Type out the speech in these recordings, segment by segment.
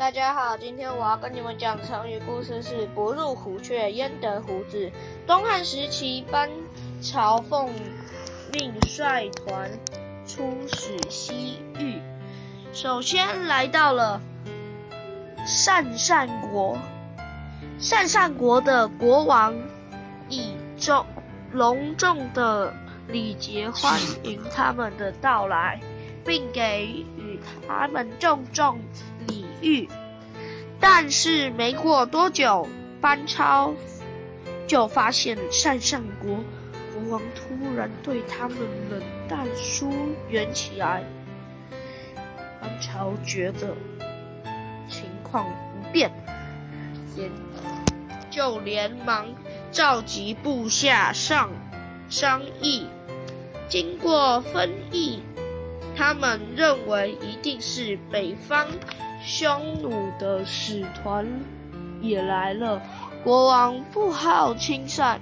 大家好，今天我要跟你们讲成语故事是“不入虎穴焉得虎子”。东汉时期，班朝奉命率团出使西域，首先来到了鄯善国。鄯善国的国王以重隆重的礼节欢迎他们的到来，并给予他们重重玉。但是没过多久，班超就发现鄯善国国王突然对他们冷淡疏远起来。班超觉得情况不便，也。就连忙召集部下上商议。经过分议，他们认为一定是北方匈奴的使团也来了。国王不好亲善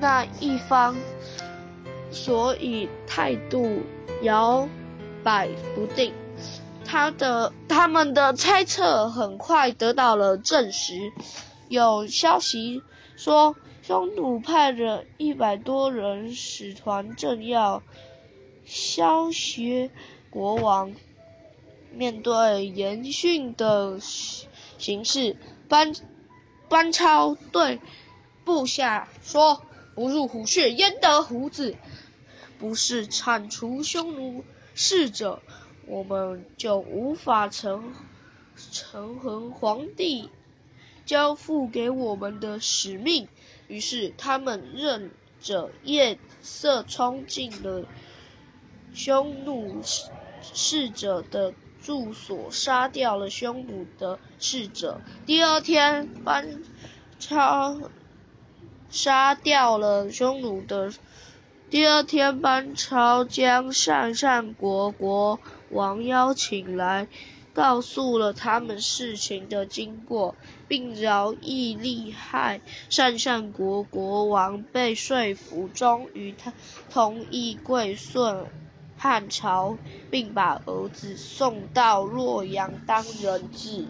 那一方，所以态度摇摆不定。他的他们的猜测很快得到了证实。有消息说，匈奴派了一百多人使团，正要消削国王。面对严峻的形势，班班超对部下说：“不入虎穴，焉得虎子？不是铲除匈奴使者，我们就无法成成恒皇帝。”交付给我们的使命，于是。他们任着夜色冲进了匈奴使者的住所，杀掉了匈奴的侍者。第二天，班超杀掉了匈奴的。第二天，班超将鄯善国国王邀请来。告诉了他们事情的经过，并饶益利害。鄯善国国王被说服，终于他同意归顺汉朝，并把儿子送到洛阳当人质。